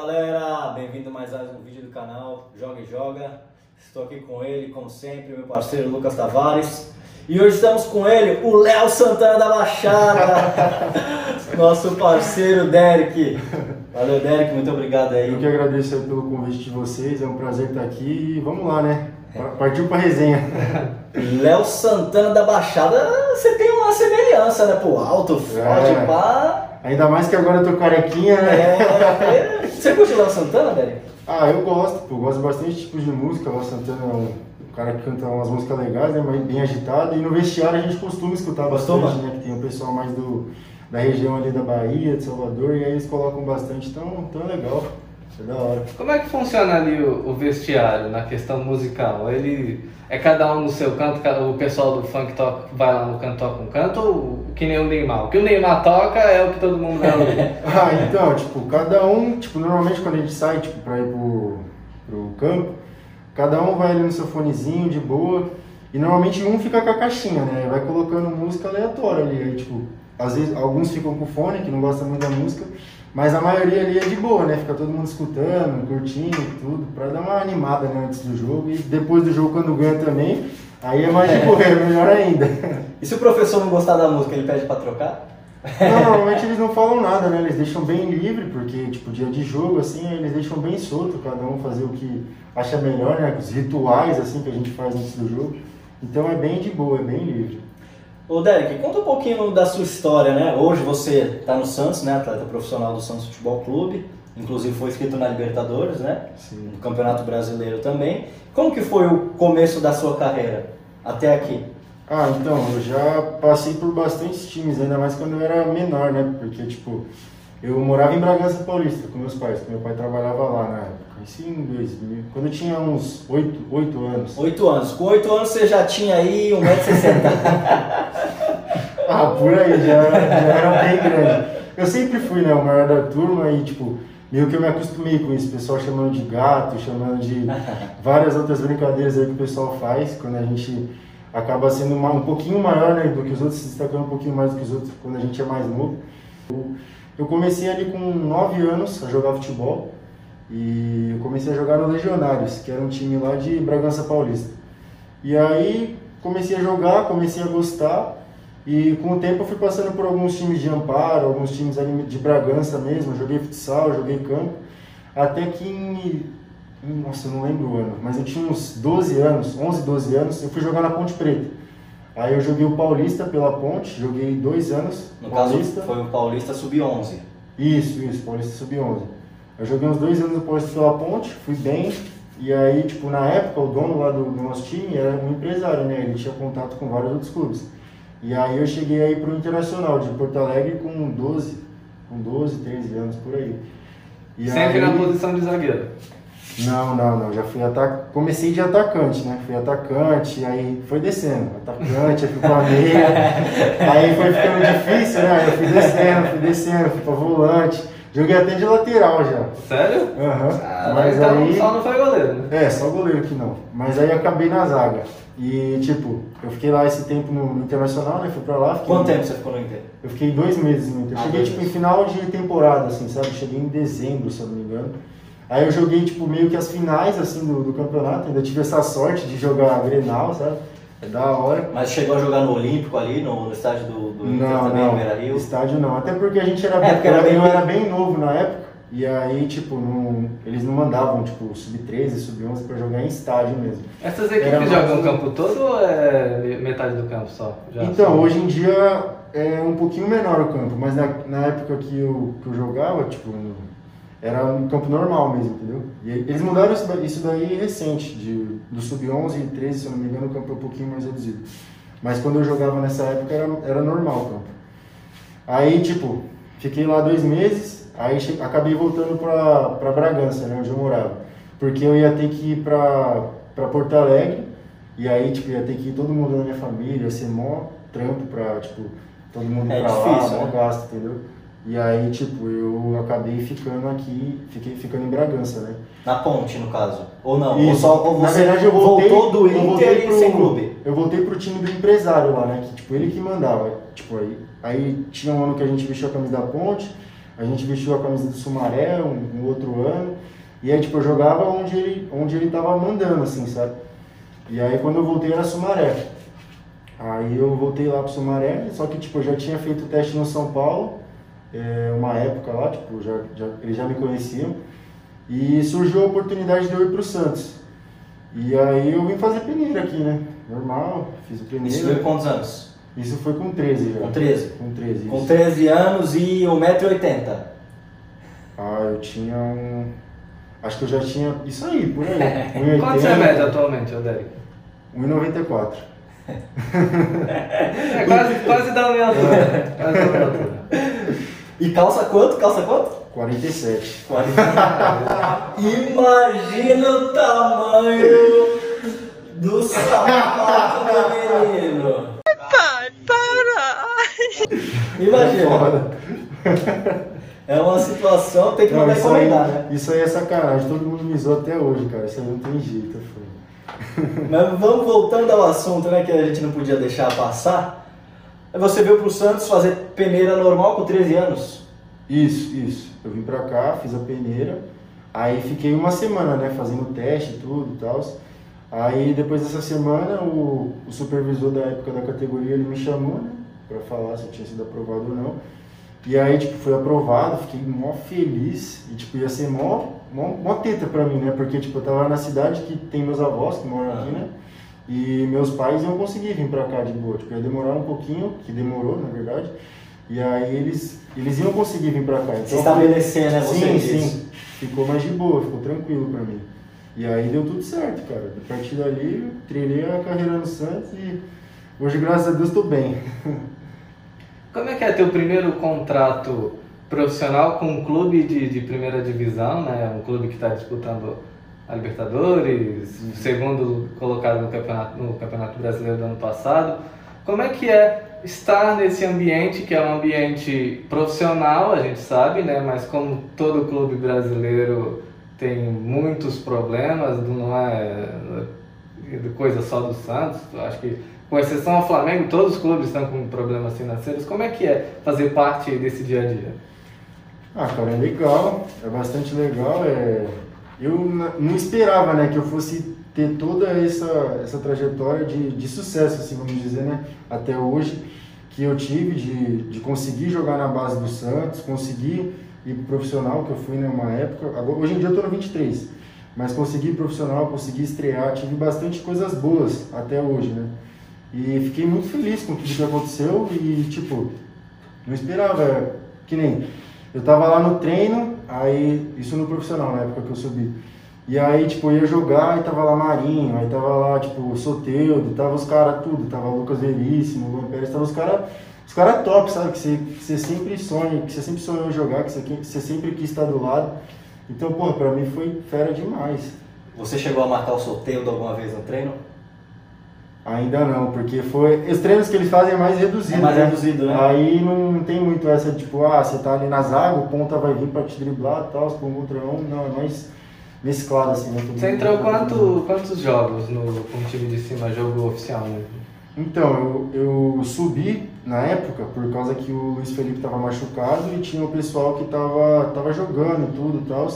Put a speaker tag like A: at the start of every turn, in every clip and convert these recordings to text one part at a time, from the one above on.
A: galera, bem-vindo a mais um vídeo do canal Joga e Joga. Estou aqui com ele, como sempre, meu parceiro Lucas Tavares. E hoje estamos com ele, o Léo Santana da Baixada, nosso parceiro Derek. Valeu, Derek, muito obrigado aí.
B: Eu que agradeço pelo convite de vocês, é um prazer estar aqui e vamos lá, né? Partiu pra resenha.
A: Léo Santana da Baixada, você tem uma semelhança, né? Pro alto, forte,
B: É.
A: pá.
B: Ainda mais que agora eu tô carequinha, né?
A: É, Você curte o Léo Santana, Derek?
B: Ah, eu gosto, pô, gosto bastante de tipos de música. O Léo Santana é um cara que canta umas músicas legais, né? Mas bem agitado. E no vestiário a gente costuma escutar
A: Costuma?
B: bastante, né? Que tem o pessoal mais do, da região ali da Bahia, de Salvador, e aí eles colocam bastante, então, então é legal. É da hora.
C: Como é que funciona ali o, o vestiário na questão musical? Ele é cada um no seu canto, ca- o pessoal do funk toca, vai lá no canto toca um canto, ou que nem o Neymar? O que o Neymar toca é o que todo mundo vai ouvir.
B: Ah, então, tipo, cada um, tipo, normalmente quando a gente sai, tipo, pra ir pro, pro campo, cada um vai ali no seu fonezinho, de boa, e normalmente um fica com a caixinha, né, vai colocando música aleatória ali, aí, tipo, às vezes alguns ficam com fone, que não gostam muito da música, mas a maioria ali é de boa, né, fica todo mundo escutando, curtindo tudo, pra dar uma animada, né, antes do jogo, e depois do jogo, quando ganha também, aí é mais de boa, é melhor ainda.
A: E se o professor não gostar da música, ele pede pra trocar?
B: Não, normalmente eles não falam nada, né? Eles deixam bem livre, porque, tipo, dia de jogo, assim, eles deixam bem solto, cada um fazer o que acha melhor, né? Os rituais, assim, que a gente faz antes do jogo. Então é bem de boa, é bem livre.
A: Ô Derek, conta um pouquinho da sua história, né? Hoje você está no Santos, né? Atleta profissional do Santos Futebol Clube. Inclusive foi inscrito na Libertadores, né?
B: Sim.
A: No Campeonato Brasileiro também. Como que foi o começo da sua carreira até aqui?
B: Ah, então, eu já passei por bastantes times, ainda mais quando eu era menor, né? Porque, tipo, eu morava em Bragança Paulista com meus pais, que meu pai trabalhava lá na época. Isso em 2000, quando eu tinha uns 8, 8 anos.
A: Oito anos. Com oito anos você já tinha aí 1,60m.
B: Ah, por aí, já, já era bem grande. Eu sempre fui, né, o maior da turma e, tipo, meio que eu me acostumei com isso. O pessoal chamando de gato, chamando de várias outras brincadeiras aí que o pessoal faz quando a gente acaba sendo uma- um pouquinho maior, né, do que os outros, se destacando um pouquinho mais do que os outros quando a gente é mais novo. Eu, eu comecei ali com 9 anos a jogar futebol e eu comecei a jogar no Legionários, que era um time lá de Bragança Paulista. E aí comecei a jogar, comecei a gostar e com o tempo eu fui passando por alguns times de Amparo, alguns times ali de Bragança mesmo, joguei futsal, joguei campo, até que em, nossa, eu não lembro o ano, mas eu tinha uns 12 anos, 11, 12 anos, eu fui jogar na Ponte Preta. Aí eu joguei o Paulista pela Ponte, joguei dois anos,
A: No caso,
B: Paulista.
A: foi o Paulista Sub-11.
B: Isso, isso, Paulista Sub-11. Eu joguei uns dois anos no Paulista pela Ponte, fui bem, e aí, tipo, na época, o dono lá do, do nosso time era um empresário, né? Ele tinha contato com vários outros clubes. E aí eu cheguei aí pro Internacional de Porto Alegre com 12, com 12, 13 anos, por aí. E
C: Sempre
B: aí-
C: na posição de zagueiro.
B: Não, não, não, já fui atacante, comecei de atacante, né? Fui atacante, aí foi descendo, atacante, aí fui pra meia, aí foi ficando difícil, né? Aí eu fui descendo, fui descendo, fui pra volante, joguei até de lateral já.
C: Sério?
B: Aham.
C: Ah,
B: Mas
C: então
B: aí.
C: só não foi goleiro, né?
B: É, só goleiro que não. Mas aí acabei na zaga. E tipo, eu fiquei lá esse tempo no, no Internacional, né? Fui pra lá. Fiquei,
A: Quanto tempo você ficou no Inter?
B: Eu fiquei dois meses no Inter.
A: Ah,
B: cheguei tipo em
A: meses.
B: final de temporada, assim, sabe? Cheguei em dezembro, se eu não me engano. Aí eu joguei tipo meio que as finais assim do, do campeonato. Ainda tive essa sorte de jogar Grenal, sabe? É da hora.
A: Mas chegou a jogar no Olímpico ali, no, no estádio do, do Inter
B: Não,
A: também, no
B: não.
A: Beira-Rio?
B: Estádio não. Até porque a gente era,
A: É, era bem-
B: era bem novo na época. E aí, tipo, não, eles não mandavam, tipo, sub-13, sub-11 pra jogar em estádio mesmo.
C: Essas
B: Era
C: equipes
B: mais
C: jogam o campo todo ou é metade do campo só? Já
B: então,
C: só-
B: hoje em dia é um pouquinho menor o campo, mas na, na época que eu, que eu jogava, tipo, era um campo normal mesmo, entendeu? E eles mudaram isso, da- isso daí recente, de, do sub-11 e 13, se eu não me engano, o campo é um pouquinho mais reduzido. Mas quando eu jogava nessa época era, era normal o campo. Aí, tipo, fiquei lá dois meses, aí acabei voltando pra, pra Bragança, né, onde eu morava. Porque eu ia ter que ir pra, pra Porto Alegre, e aí, tipo, ia ter que ir todo mundo da minha família, ia ser mó trampo pra, tipo, todo mundo
A: É
B: pra
A: difícil,
B: lá, mó
A: né?
B: gasto, entendeu? E aí, tipo, eu acabei ficando aqui, fiquei ficando em Bragança, né?
A: Na ponte, no caso. Ou não? Ou, só, ou
B: Na verdade, eu voltei,
A: voltou do
B: eu voltei
A: Inter
B: pro-
A: sem clube?
B: Eu voltei pro time do empresário lá, né? Que, tipo, ele que mandava. Tipo, aí, aí tinha um ano que a gente vestiu a camisa da ponte, a gente vestiu a camisa do Sumaré um, um outro ano. E aí, tipo, eu jogava onde ele, onde ele tava mandando, assim, sabe? E aí, quando eu voltei, era Sumaré. Aí eu voltei lá pro Sumaré, só que, tipo, eu já tinha feito o teste no São Paulo, é, uma época lá, tipo, já, já, eles já me conheciam. E surgiu a oportunidade de eu ir pro Santos. E aí eu vim fazer peneira aqui, né? Normal, fiz o peneira.
A: Isso foi quantos anos?
B: Isso foi com 13 já.
A: Com 13?
B: Com 13,
A: Com
B: isso.
A: 13 anos e 1,80m.
B: Ah, eu tinha um... Acho que eu já tinha... Isso aí, por aí. 1,80,
C: Quanto você mede atualmente, Odérico?
B: 1,94.
C: É quase, quase da minha altura. Quase da minha altura.
A: E calça quanto? Calça quanto?
B: 47.
A: 40. Imagina o tamanho do sapato do menino.
D: Pai, para!
A: Imagina.
B: Foda.
A: É uma situação, tem que
B: Não,
A: mandar
B: aí,
A: encomendar, né?
B: isso aí é sacanagem. Todo mundo me zoou até hoje, cara. Isso aí não tem jeito. Foi.
A: Mas vamos voltando ao assunto, né, que a gente não podia deixar passar. Você veio pro Santos fazer peneira normal com 13 anos.
B: Isso, isso. Eu vim pra cá, fiz a peneira. Aí fiquei uma semana, né, fazendo teste e tudo e tal. Aí depois dessa semana, o, o supervisor da época da categoria, ele me chamou, né, pra falar se eu tinha sido aprovado ou não. E aí, tipo, foi aprovado, fiquei mó feliz. E, tipo, ia ser mó, mó, mó teta pra mim, né? Porque, tipo, eu tava na cidade que tem meus avós que moram aqui, né? E meus pais iam conseguir vir pra cá de boa. Tipo, ia demorar um pouquinho, que demorou, na verdade. E aí eles, eles iam conseguir vir pra cá.
A: Se
B: Então,
A: estabelecer, né, você
B: Sim,
A: disse.
B: sim. Ficou mais de boa, ficou tranquilo pra mim. E aí deu tudo certo, cara. A partir dali, trilhei a carreira no Santos e hoje, graças a Deus, tô bem.
C: Como é que é teu primeiro contrato profissional com um clube de, de primeira divisão, né? Um clube que está disputando a Libertadores, segundo colocado no campeonato, no campeonato Brasileiro do ano passado. Como é que é estar nesse ambiente, que é um ambiente profissional, a gente sabe, né? Mas como todo clube brasileiro tem muitos problemas, não é coisa só do Santos, acho que com exceção ao Flamengo, todos os clubes estão com problemas financeiros. Como é que é fazer parte desse dia a dia?
B: Ah, cara, é legal, é bastante legal. É... Eu não esperava, né, que eu fosse ter toda essa, essa trajetória de, de sucesso, assim, vamos dizer, né, até hoje, que eu tive de, de conseguir jogar na base do Santos, conseguir ir pro profissional, que eu fui numa época, agora, hoje em dia eu tô no 23, mas consegui profissional, consegui estrear, tive bastante coisas boas até hoje, né, e fiquei muito feliz com tudo que aconteceu e, tipo, não esperava, que nem eu tava lá no treino, aí isso no profissional na época que eu subi. E aí, tipo, eu ia jogar e tava lá Marinho, aí tava lá, tipo, Soteudo, tava os caras tudo, tava Lucas Veríssimo, Luan Pérez, tava os caras os cara top, sabe? Que você, você sempre sonha, que você sempre sonhou jogar, que você, que você sempre quis estar do lado. Então, pô, pra mim foi fera demais.
A: Você chegou a marcar o sorteio alguma vez no treino?
B: Ainda não, porque foi. Os treinos que eles fazem é mais reduzido.
A: É mais
B: né?
A: reduzido, né?
B: Aí não tem muito essa, tipo, ah, você tá ali na zaga, o ponta vai vir pra te driblar e tal, com contra um. Não, é mais mesclado assim, né?
C: Você entrou quanto, quantos jogos no, com o time de cima, jogo oficial mesmo?
B: Então, eu, eu subi na época por causa que o Luiz Felipe tava machucado e tinha o pessoal que tava, tava jogando e tudo e tal.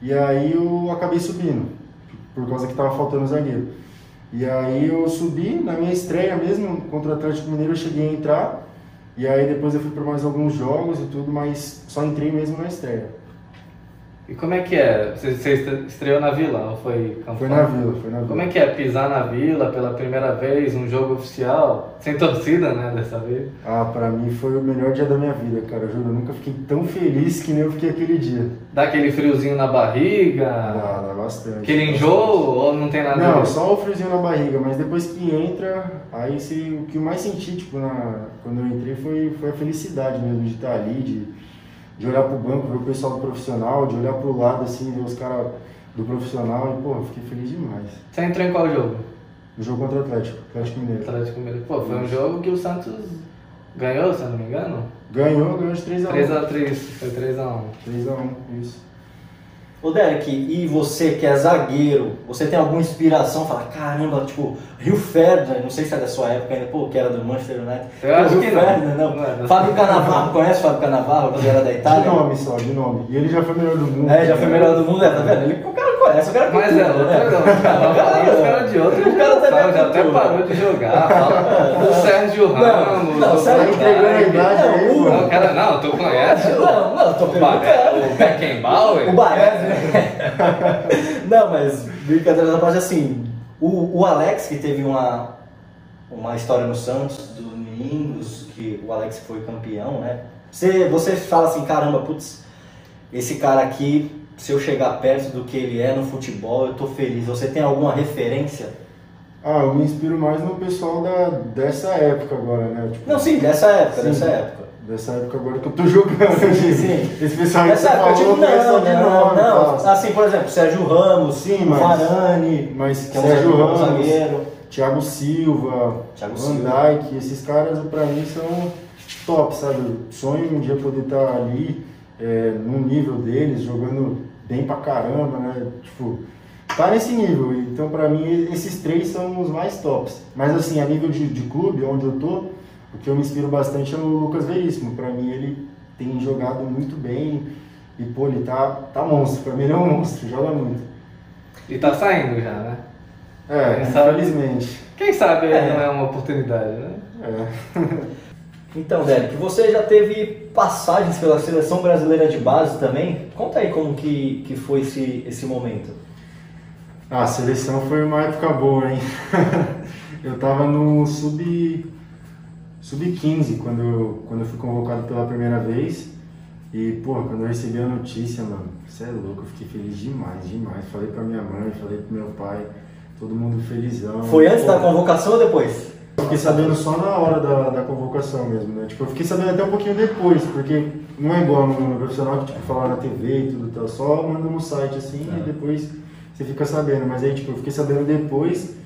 B: E aí eu acabei subindo, por causa que tava faltando zagueiro. E aí eu subi, na minha estreia mesmo, contra o Atlético Mineiro eu cheguei a entrar. E aí depois eu fui para mais alguns jogos e tudo, mas só entrei mesmo na estreia.
C: E como é que é? Você, você estreou na Vila ou foi Campo
B: Foi na Vila, foi na Vila.
C: Como é que é pisar na Vila pela primeira vez, um jogo oficial, sem torcida, né, dessa vez?
B: Ah, pra mim foi o melhor dia da minha vida, cara. Eu juro, eu nunca fiquei tão feliz que nem eu fiquei aquele dia.
C: Dá aquele friozinho na barriga?
B: Dá, dá bastante.
C: Aquele enjoo ou não tem nada
B: Não, só o friozinho na barriga, mas depois que entra, aí se, o que eu mais senti, tipo, na, quando eu entrei foi, foi a felicidade mesmo de estar ali, de, de olhar pro banco, ver o pessoal do profissional, de olhar pro lado assim, ver os caras do profissional e, pô, fiquei feliz demais.
C: Você entrou em qual jogo?
B: No jogo contra o Atlético, Atlético Mineiro.
C: Atlético Mineiro. Pô, foi um jogo que o Santos ganhou, se eu não me engano?
B: Ganhou, ganhou de 3x1.
C: 3x3, foi 3x1.
B: 3x1, isso.
A: Ô Derek, e você que é zagueiro, você tem alguma inspiração? Fala, caramba, tipo, Rio Ferdinand, não sei se é da sua época ainda, pô, que era do Manchester United.
C: Eu acho
A: Rio
C: que.
A: Ferdinand, não.
C: Não é, não.
A: Fábio Canavarro, conhece o Fábio Canavarro, que era da
B: De
A: Itália?
B: nome só, de nome. E ele já foi melhor do mundo.
A: É, já foi melhor do mundo, é, tá vendo? Ele, o cara conhece, o cara
C: Mas
A: cultura,
C: é, outra
A: né?
C: não. Tava falando os caras de outro.
A: O cara também é
C: já até parou de jogar. Fala do Sérgio Ramos.
A: não,
C: do
A: Sérgio
B: entregando a idade aí,
C: Não,
B: mano.
C: o cara, não, tu conhece o,
A: Não, não, tô
C: o,
A: perguntando.
C: o Beckenbauer?
A: O Baez, né? Não, mas brincadeira da parte, assim, o, o Alex, que teve uma, uma história no Santos, do Domingos, que o Alex foi campeão, né? Você, você fala assim, caramba, putz, esse cara aqui, se eu chegar perto do que ele é no futebol, eu tô feliz. Você tem alguma referência?
B: Ah, eu me inspiro mais no pessoal da, dessa época agora, né? Tipo,
A: Não, sim, dessa época,
B: Sim.
A: dessa época.
B: Dessa época agora que eu tô jogando.
A: Sim, sim.
B: Esse pessoal aí que você
A: época,
B: falou,
A: tipo, não,
B: de
A: não,
B: nome,
A: não.
B: tá?
A: Assim, por exemplo, Sérgio Ramos,
B: Sim, mas-
A: Varane,
B: Mas
A: que é um
B: Sérgio
A: um
B: Ramos,
A: zagueiro.
B: Thiago Silva,
A: Thiago
B: Van. Dijk, esses caras pra mim são top, sabe? Sonho um dia poder estar ali é, no nível deles, jogando bem pra caramba, né? Tipo, tá nesse nível. Então pra mim esses três são os mais tops. Mas assim, a nível de, de clube, onde eu tô, o que eu me inspiro bastante é no Lucas Veríssimo. Pra mim ele tem jogado muito bem e pô, ele tá, tá monstro. Pra mim ele é um monstro, joga muito.
C: E tá saindo já, né?
B: É,
C: Quem sabe?
B: infelizmente.
C: Quem sabe
A: É.
C: não é uma oportunidade, né?
B: É.
A: Então, Derek, você já teve passagens pela seleção brasileira de base também? Conta aí como que, que foi esse, esse momento.
B: Ah, a seleção foi uma época boa, hein? eu tava no sub sub-15 quando eu, quando eu fui convocado pela primeira vez. E, pô, quando eu recebi a notícia, mano, você é louco, eu fiquei feliz demais, demais. Falei pra minha mãe, falei pro meu pai, todo mundo felizão.
A: Foi antes
B: Pô,
A: da convocação ou depois?
B: eu Fiquei sabendo só na hora da, da convocação mesmo, né? Tipo, eu fiquei sabendo até um pouquinho depois, porque não é igual no, no profissional que, tipo, fala na TV e tudo tal. Só manda no site, assim,
A: É.
B: e depois você fica sabendo. Mas aí, tipo, eu fiquei sabendo depois.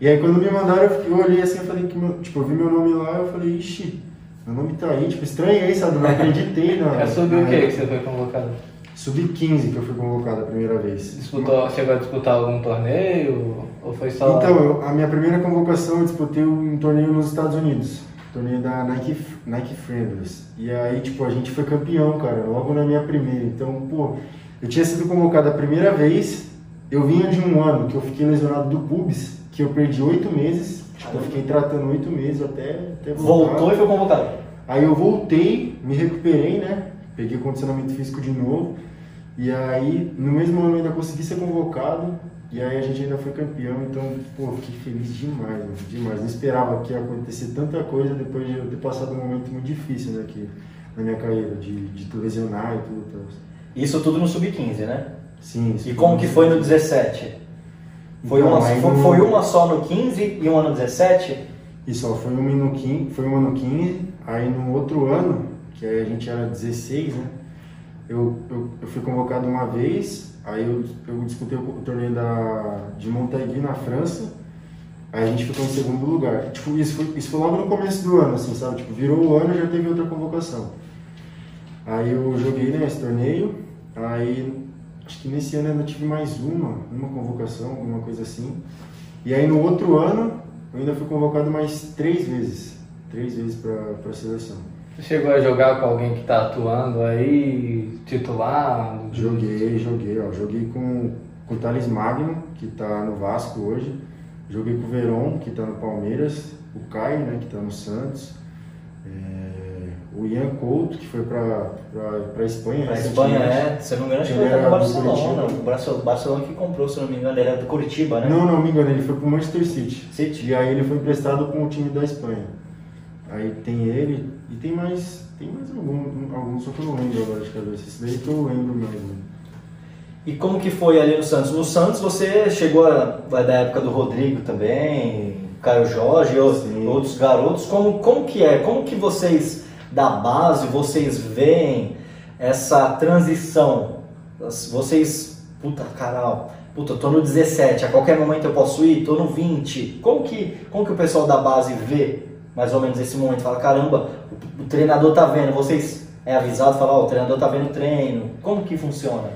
B: E aí, quando me mandaram, eu, fiquei- eu olhei assim, eu falei que, meu, tipo, eu vi meu nome lá, eu falei, ixi, meu nome tá aí. Tipo, estranhei, sabe? Não acreditei, na
C: É sobre o que que você foi convocado?
B: Sub-15 que eu fui convocado a primeira vez.
C: Disputou, chegou a disputar algum torneio? Ou foi só.
B: Então, eu- a minha primeira convocação eu disputei um torneio nos Estados Unidos. Torneio da Nike, Nike Friendlies. E aí, tipo, a gente foi campeão, cara, logo na minha primeira. Então, pô, eu tinha sido convocado a primeira vez. Eu vinha de um ano que eu fiquei lesionado do pubis, que eu perdi oito meses. Tipo, eu fiquei tratando oito meses até, até voltar.
A: Voltou e foi convocado.
B: Aí eu voltei, me recuperei, né? Peguei condicionamento físico de novo. E aí, no mesmo ano, eu ainda consegui ser convocado. E aí a gente ainda foi campeão. Então, pô, fiquei feliz demais, mano, demais. Não esperava que ia acontecer tanta coisa depois de eu ter passado um momento muito difícil, né? Que, na minha carreira, de, de lesionar e tudo. Tal.
A: Isso tudo no Sub-15, né?
B: Sim,
A: E como que foi no 17? Foi,
B: Então,
A: uma, foi,
B: no-
A: foi uma só no 15 e uma no 17?
B: Isso, ó, foi um no 15, foi um ano 15, aí no outro ano, que aí a gente era 16, né? Eu, eu, eu fui convocado uma vez, aí eu, eu disputei o, torneio da, de Montaigui na França, aí a gente ficou em segundo lugar. Tipo, isso foi, isso foi logo no começo do ano, assim, sabe? Tipo, virou o ano e já teve outra convocação. Aí eu joguei né, esse torneio, aí acho que nesse ano ainda tive mais uma, uma convocação, alguma coisa assim. E aí no outro ano eu ainda fui convocado mais três vezes, três vezes para a seleção.
C: Você chegou a jogar com alguém que tá atuando aí, titular?
B: Joguei, joguei, ó, joguei com, com o Thales Magno, que está no Vasco hoje, joguei com o Veron, que está no Palmeiras, o Caio, né, que está no Santos, é, o Ian Couto, que foi para a Espanha.
A: A Espanha é, se eu não me engano, acho que
B: Ele
A: era do Barcelona.
B: Curitiba.
A: O Barcelona, que comprou, se eu não me engano, ele era do Curitiba, né?
B: Não, não, me engano, ele foi pro Manchester City.
A: City.
B: E aí ele foi emprestado com o time da Espanha. Aí tem ele e tem mais. Tem mais algum, alguns, só que eu não lembro agora de cabeça. Esse daí que eu lembro mais. Né?
A: E como que foi ali no Santos? No Santos você chegou a, da época do Rodrigo também, Caio Jorge, ou-
B: Sim.
A: outros garotos. Como, como que é? Como que vocês da base, vocês veem essa transição? Vocês, puta caralho, puta, tô no 17, a qualquer momento eu posso ir, tô no 20. Como que, como que o pessoal da base vê mais ou menos esse momento? Fala, caramba, o, o treinador tá vendo, vocês é avisado, fala, ó, o treinador tá vendo o treino. Como que funciona?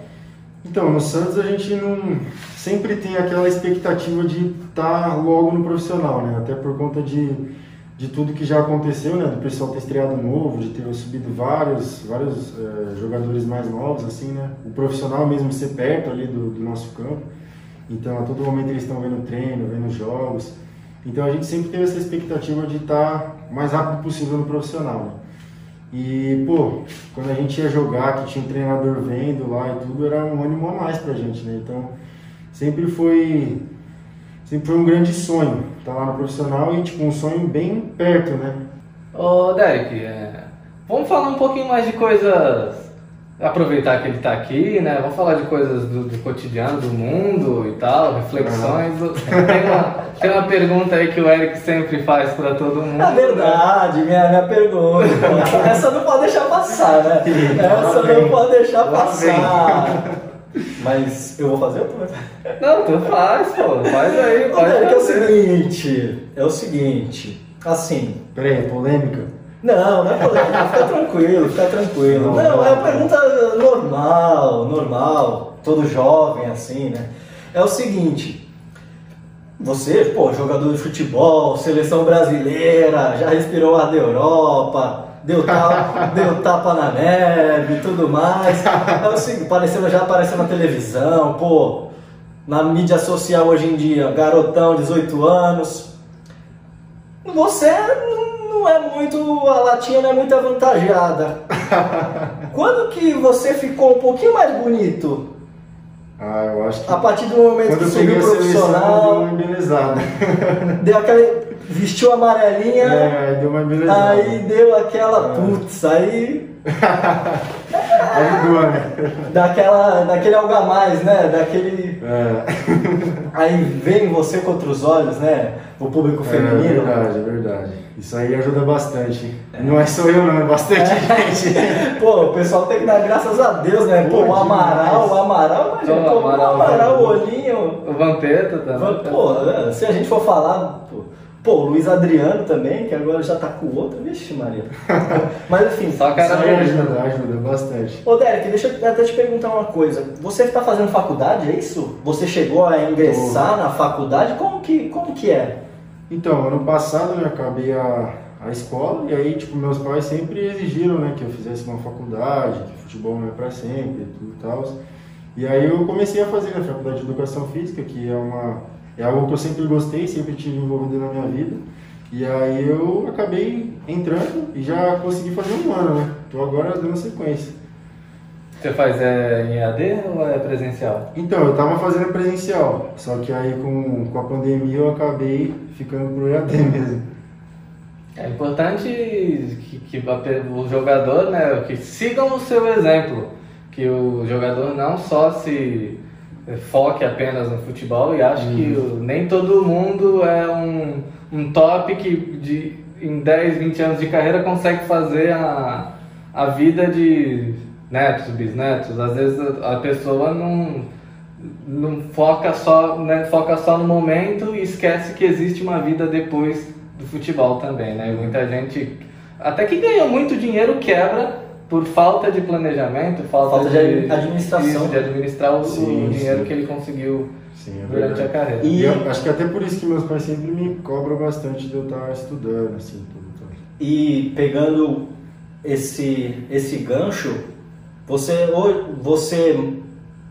B: Então, no Santos a gente não sempre tem aquela expectativa de estar logo no profissional, né? Até por conta de, de tudo que já aconteceu, né? Do pessoal ter estreado novo, de ter subido vários, vários eh, jogadores mais novos, assim, né? O profissional mesmo ser perto ali do, do nosso campo. Então, a todo momento eles estão vendo treino, vendo jogos. Então, a gente sempre teve essa expectativa de estar o mais rápido possível no profissional, né? E, pô, quando a gente ia jogar, que tinha um treinador vendo lá e tudo, era um ânimo a mais pra gente, né? Então, sempre foi sempre foi um grande sonho estar lá no profissional e, tipo, um sonho bem perto, né?
C: Ô, Derek, é, vamos falar um pouquinho mais de coisas. Aproveitar que ele está aqui, né? Vamos falar de coisas do, do cotidiano, do mundo e tal, reflexões. Tem, uma, tem uma pergunta aí que o Eric sempre faz para todo mundo.
A: É verdade, minha, minha pergunta. Essa não pode deixar passar, né? Essa não pode deixar passar. Mas eu vou fazer ou tu vai fazer?
C: Não, tu faz, pô. Faz aí,
A: Ô,
C: pode
A: Derek, é o seguinte, é o seguinte, assim,
B: Peraí, é polêmica?
A: não, não é polêmica, fica tranquilo, fica tranquilo.
B: Não,
A: Não,
B: não.
A: é uma pergunta normal, normal, todo jovem assim, né? É o seguinte, você, pô, jogador de futebol, seleção brasileira, já respirou ar da Europa, deu tapa, deu tapa na neve e tudo mais. É o seguinte, apareceu, já apareceu na televisão, pô, na mídia social hoje em dia, garotão, 18 anos. Você não é muito, a latinha não é muito avantajada. Quando que você ficou um pouquinho mais bonito?
B: Ah, eu acho que
A: A partir do momento que subiu profissional, deu aquela. Vestiu a amarelinha,
B: É, aí deu
A: aí deu aquela.
B: É.
A: Putz, aí.
B: Ajudou, né?
A: Daquela, daquele algo a mais, né? Daquele.
B: É.
A: Aí vem você contra os olhos, né? O público
B: É
A: feminino.
B: verdade, é verdade. Isso aí ajuda bastante. Não é só eu, não, é bastante gente.
A: Pô, o pessoal tem que dar graças a Deus, né? Pô, o Amaral, o Amaral, imagina,
C: Pô,
A: o
C: Amaral,
A: o olhinho.
C: O Vampeta também.
A: Pô, né, se a gente for falar, pô, pô, o Luiz Adriano também, que agora já tá com o outro, vixe Maria. Mas enfim,
C: Só
B: Isso
C: cara
B: aí
C: bonita.
B: ajuda, ajuda bastante.
A: Ô Derek, deixa eu até te perguntar uma coisa. Você está fazendo faculdade, é isso? Você chegou a ingressar na faculdade? Como que, como que é?
B: Então, ano passado né, eu acabei a, a escola e aí, tipo, meus pais sempre exigiram, né, que eu fizesse uma faculdade, que futebol não é pra sempre e tudo e tal. E aí eu comecei a fazer a faculdade de Educação Física, que é uma é algo que eu sempre gostei, sempre tive envolvido na minha vida. E aí eu acabei entrando e já consegui fazer um ano, né? Tô agora dando sequência.
C: Você faz é, em EAD ou é presencial?
B: Então, eu tava fazendo presencial, só que aí com, com a pandemia eu acabei ficando pro EAD mesmo.
C: É importante que, que o jogador, né, que sigam o seu exemplo, que o jogador não só se foque apenas no futebol e acho que o- nem todo mundo é um, um top que de, em 10, 20 anos de carreira consegue fazer a, a vida de netos, bisnetos. Às vezes a, a pessoa não, não foca só, né, foca só no momento e esquece que existe uma vida depois do futebol também, né? Muita gente até que ganha muito dinheiro quebra por falta de planejamento, falta,
A: Falta de administração.
C: isso, de administrar o, o
B: Sim,
C: dinheiro
B: sim.
C: que ele conseguiu
B: Sim, é
C: durante a carreira.
A: E-
B: E eu acho que até por isso que meus pais sempre me cobram bastante de eu estar estudando, assim, tudo. tudo.
A: E pegando esse, esse gancho, você, você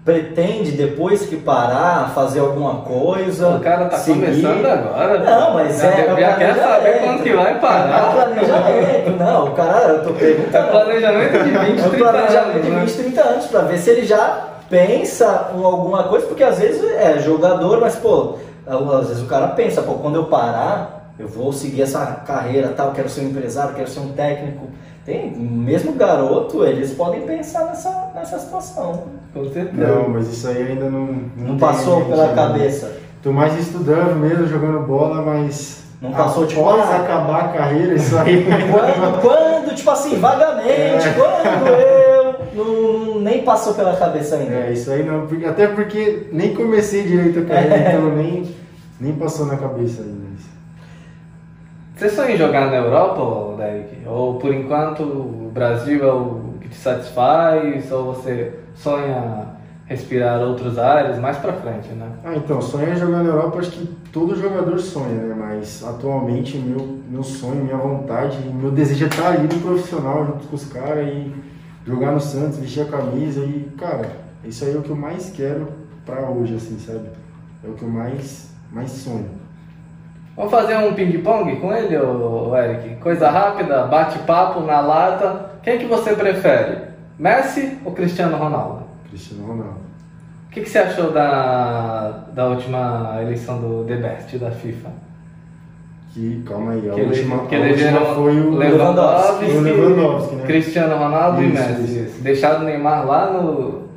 A: pretende, depois que parar, fazer alguma coisa?
C: O cara tá
A: seguir?
C: começando agora.
A: Não, mas é. é o
C: já quer saber quando que vai
A: É
C: parar.
A: planejamento, não, o cara, eu tô
C: É
A: perguntando.
C: planejamento de 20,
A: É um
C: 30
A: planejamento
C: anos.
A: de
C: né?
A: 20, 30 anos, pra ver se ele já pensa em alguma coisa, porque às vezes é jogador, mas pô, às vezes o cara pensa, pô, quando eu parar, eu vou seguir essa carreira tal, quero ser um empresário, quero ser um técnico. Tem, mesmo garoto, eles podem pensar nessa, nessa situação.
C: Com certeza.
B: Não, mas isso aí ainda não.
A: Não,
B: tem
A: passou pela cabeça.
B: Tô mais estudando mesmo, jogando bola, mas.
A: Não passou, tipo,
B: Após
A: ah,
B: acabar a carreira, isso aí.
A: Quando, quando, tipo assim, vagamente,
B: É.
A: quando eu não, nem passou pela cabeça ainda.
B: É, isso aí não. Até porque nem comecei direito a carreira, então nem, nem passou na cabeça ainda. isso.
C: Você sonha em jogar na Europa, Derek? Ou por enquanto o Brasil é o que te satisfaz? Ou você sonha respirar outros ares mais pra frente, né?
B: Ah, então, sonhar jogar na Europa, acho que todo jogador sonha, né? Mas atualmente meu, meu sonho, minha vontade, meu desejo é estar ali no profissional junto com os caras e jogar no Santos, vestir a camisa e, cara, isso aí é o que eu mais quero pra hoje, assim, sabe? É o que eu mais, mais sonho.
C: Vamos fazer um ping-pong com ele, ô, Eric? Coisa rápida, bate-papo na lata. Quem que você prefere? Messi ou Cristiano Ronaldo?
B: Cristiano Ronaldo.
C: O que, que você achou da, da última eleição do The Best da FIFA?
B: Que, calma aí, a
C: Que,
B: última,
C: ele, que
B: a última foi o
C: Lewandowski,
B: o Lewandowski, né?
C: Cristiano Ronaldo e
B: Isso,
C: Messi.
B: isso.
C: Deixaram o Neymar lá no.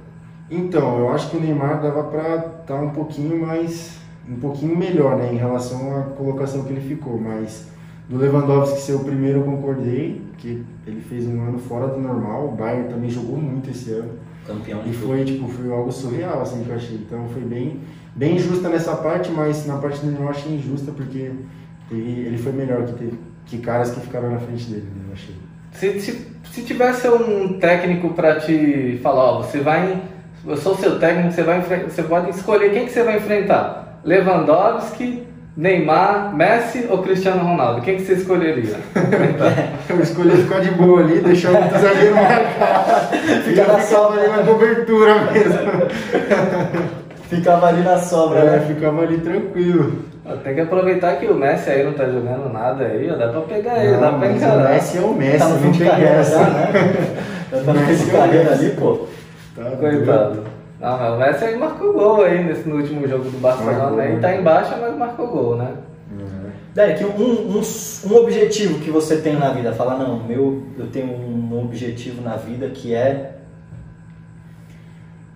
B: Então, eu acho que o Neymar dava pra estar um pouquinho mais, um pouquinho melhor, né, em relação à colocação que ele ficou, mas do Lewandowski ser o primeiro eu concordei, que ele fez um ano fora do normal, o Bayern também jogou muito esse ano,
A: Campeão
B: e foi, tipo, foi algo surreal, assim, que eu achei, então foi bem, bem justa nessa parte, mas na parte Neymar eu achei injusta, porque teve- ele foi melhor que, teve, que caras que ficaram na frente dele, né, eu achei.
C: Se, se, se tivesse um técnico pra te falar, ó, você vai. Eu sou seu técnico, você vai você pode escolher quem que você vai enfrentar. Lewandowski, Neymar, Messi ou Cristiano Ronaldo? Quem que você escolheria?
B: Eu escolhi ficar de boa ali, deixar o zagueiro marcar.
A: Na
B: ficava
A: sobra.
B: ali na cobertura mesmo.
A: Ficava ali na sobra,
B: É,
A: né?
B: ficava ali tranquilo.
C: Tem que aproveitar que o Messi aí não tá jogando nada aí, ó, dá pra pegar ele, dá
B: Não,
C: pra
B: mas o
C: encarar.
B: Messi é o Messi,
A: Tá no fim
B: não
A: de
B: tem
A: carreira
B: essa.
A: já, né? Já tá no fim de
B: é
A: carreira ali, pô.
B: Tá
C: Coitado. Não, mas o Messi aí marcou gol aí nesse, no último jogo do Barcelona
B: Marcou,
C: aí,
B: né?
C: tá embaixo, mas marcou gol, né?
B: É.
A: Derek, um, um, um objetivo que você tem na vida, falar, não, meu, eu tenho um objetivo na vida que é.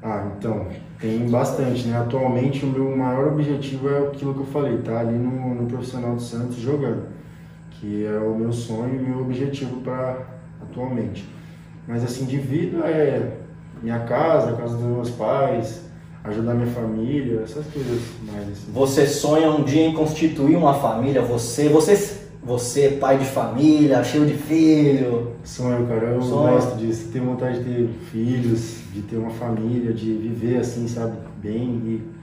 B: Ah, então, tem bastante, né? Atualmente o meu maior objetivo é aquilo que eu falei, tá ali no, no profissional do Santos jogando, que é o meu sonho e meu objetivo para atualmente. Mas assim, de vida é minha casa, a casa dos meus pais, ajudar minha família, essas coisas mais assim.
A: Você sonha um dia em constituir uma família, você, você, você pai de família, cheio de filho.
B: Sonho, cara, eu
A: Sonho.
B: gosto disso, tenho vontade de ter filhos, de ter uma família, de viver assim, sabe, bem e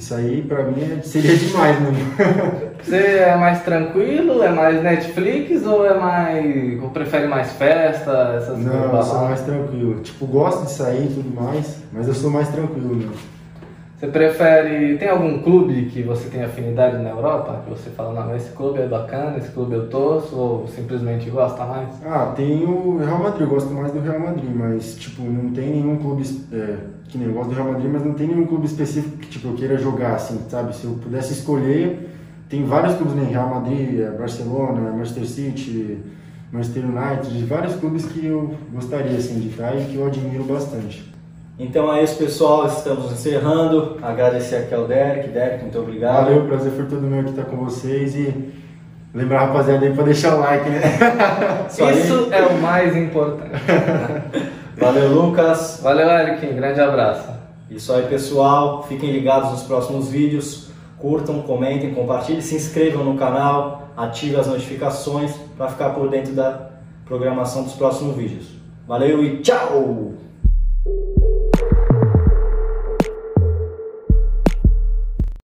B: isso aí pra mim é- seria demais, né?
C: Você é mais tranquilo, é mais Netflix ou é mais. ou prefere mais festa, essas
B: Não,
C: coisas?
B: eu sou mais tranquilo. Tipo, gosto de sair e tudo mais, mas eu sou mais tranquilo, né?
C: Você prefere. Tem algum clube que você tem afinidade na Europa? Que você fala, não, esse clube é bacana, esse clube eu torço, ou simplesmente gosta mais?
B: Ah, tem o Real Madrid, eu gosto mais do Real Madrid, mas, tipo, não tem nenhum clube, é, que nem eu gosto do Real Madrid, mas não tem nenhum clube específico que, tipo, eu queira jogar, assim, sabe? Se eu pudesse escolher, tem vários clubes, né? Real Madrid, é, Barcelona, Manchester City, Manchester United, vários clubes que eu gostaria, assim, de estar e que eu admiro bastante.
A: Então é isso, pessoal. Estamos encerrando. Agradecer aqui ao Derek. Derek, muito obrigado.
B: Valeu, prazer foi todo meu aqui estar com vocês e lembrar a rapaziada aí pra deixar o like, né?
A: Isso aí.
C: Isso é o mais importante.
A: Valeu, Lucas.
C: Valeu, Eric. Grande abraço.
A: Isso aí, pessoal. Fiquem ligados nos próximos vídeos. Curtam, comentem, compartilhem, se inscrevam no canal, ativem as notificações para ficar por dentro da programação dos próximos vídeos. Valeu e tchau!